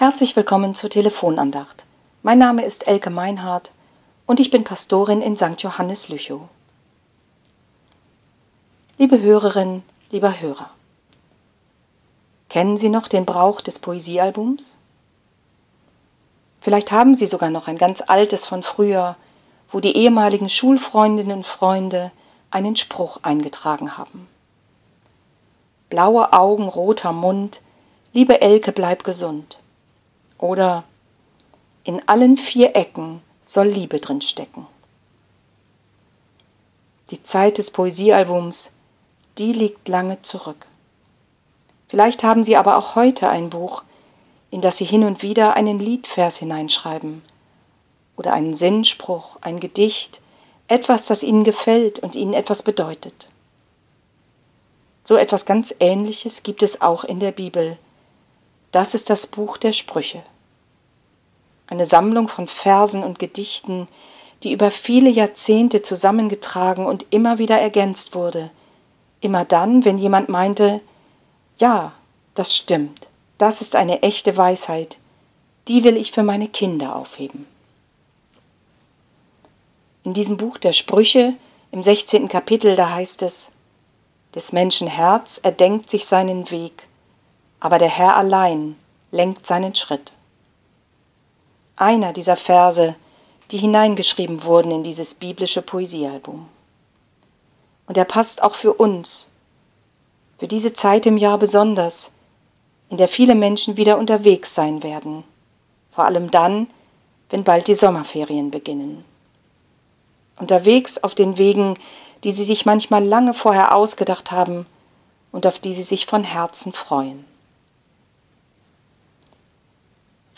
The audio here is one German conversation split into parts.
Herzlich willkommen zur Telefonandacht. Mein Name ist Elke Meinhardt und ich bin Pastorin in St. Johannes Lüchow. Liebe Hörerin, lieber Hörer, kennen Sie noch den Brauch des Poesiealbums? Vielleicht haben Sie sogar noch ein ganz altes von früher, wo die ehemaligen Schulfreundinnen und Freunde einen Spruch eingetragen haben. Blaue Augen, roter Mund, liebe Elke, bleib gesund. Oder in allen vier Ecken soll Liebe drin stecken. Die Zeit des Poesiealbums, die liegt lange zurück. Vielleicht haben Sie aber auch heute ein Buch, in das Sie hin und wieder einen Liedvers hineinschreiben oder einen Sinnspruch, ein Gedicht, etwas, das Ihnen gefällt und Ihnen etwas bedeutet. So etwas ganz Ähnliches gibt es auch in der Bibel. Das ist das Buch der Sprüche. Eine Sammlung von Versen und Gedichten, die über viele Jahrzehnte zusammengetragen und immer wieder ergänzt wurde. Immer dann, wenn jemand meinte, ja, das stimmt, das ist eine echte Weisheit, die will ich für meine Kinder aufheben. In diesem Buch der Sprüche, im 16. Kapitel, da heißt es, des Menschen Herz erdenkt sich seinen Weg, aber der Herr allein lenkt seinen Schritt. Einer dieser Verse, die hineingeschrieben wurden in dieses biblische Poesiealbum. Und er passt auch für uns, für diese Zeit im Jahr besonders, in der viele Menschen wieder unterwegs sein werden, vor allem dann, wenn bald die Sommerferien beginnen. Unterwegs auf den Wegen, die sie sich manchmal lange vorher ausgedacht haben und auf die sie sich von Herzen freuen.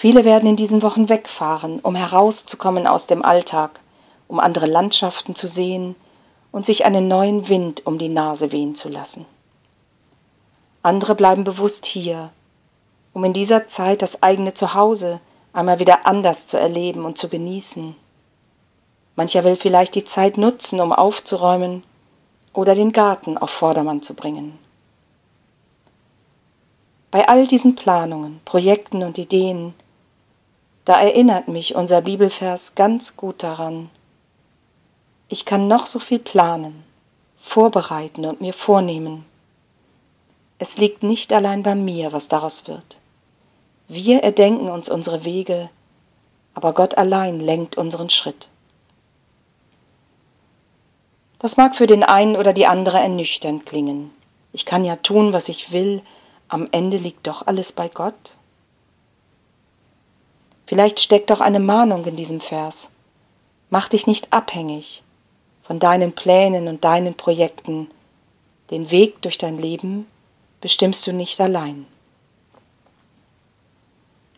Viele werden in diesen Wochen wegfahren, um herauszukommen aus dem Alltag, um andere Landschaften zu sehen und sich einen neuen Wind um die Nase wehen zu lassen. Andere bleiben bewusst hier, um in dieser Zeit das eigene Zuhause einmal wieder anders zu erleben und zu genießen. Mancher will vielleicht die Zeit nutzen, um aufzuräumen oder den Garten auf Vordermann zu bringen. Bei all diesen Planungen, Projekten und Ideen, da erinnert mich unser Bibelvers ganz gut daran. Ich kann noch so viel planen, vorbereiten und mir vornehmen. Es liegt nicht allein bei mir, was daraus wird. Wir erdenken uns unsere Wege, aber Gott allein lenkt unseren Schritt. Das mag für den einen oder die andere ernüchternd klingen. Ich kann ja tun, was ich will, am Ende liegt doch alles bei Gott. Vielleicht steckt doch eine Mahnung in diesem Vers. Mach dich nicht abhängig von deinen Plänen und deinen Projekten. Den Weg durch dein Leben bestimmst du nicht allein.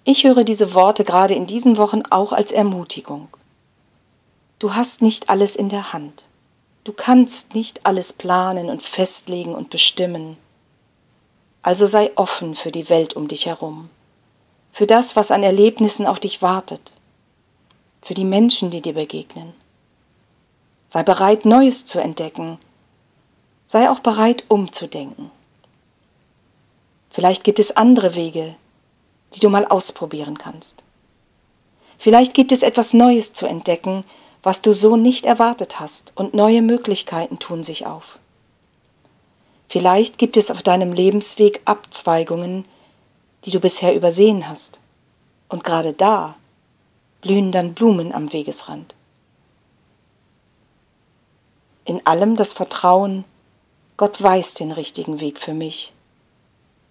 Ich höre diese Worte gerade in diesen Wochen auch als Ermutigung. Du hast nicht alles in der Hand. Du kannst nicht alles planen und festlegen und bestimmen. Also sei offen für die Welt um dich herum, für das, was an Erlebnissen auf dich wartet, für die Menschen, die dir begegnen. Sei bereit, Neues zu entdecken. Sei auch bereit, umzudenken. Vielleicht gibt es andere Wege, die du mal ausprobieren kannst. Vielleicht gibt es etwas Neues zu entdecken, was du so nicht erwartet hast, und neue Möglichkeiten tun sich auf. Vielleicht gibt es auf deinem Lebensweg Abzweigungen, die du bisher übersehen hast, und gerade da blühen dann Blumen am Wegesrand. In allem das Vertrauen, Gott weiß den richtigen Weg für mich,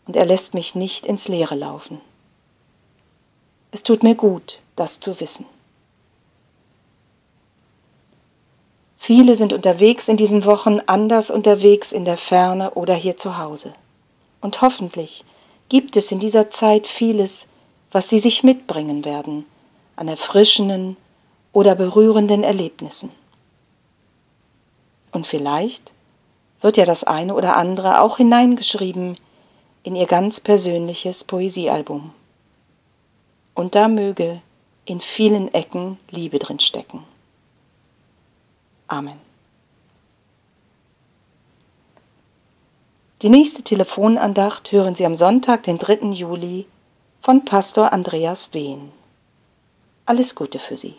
und er lässt mich nicht ins Leere laufen. Es tut mir gut, das zu wissen. Viele sind unterwegs in diesen Wochen anders unterwegs in der Ferne oder hier zu Hause. Und hoffentlich gibt es in dieser Zeit vieles, was sie sich mitbringen werden, an erfrischenden oder berührenden Erlebnissen. Und vielleicht wird ja das eine oder andere auch hineingeschrieben in ihr ganz persönliches Poesiealbum. Und da möge in vielen Ecken Liebe drin stecken. Amen. Die nächste Telefonandacht hören Sie am Sonntag, den 3. Juli von Pastor Andreas Wehn. Alles Gute für Sie.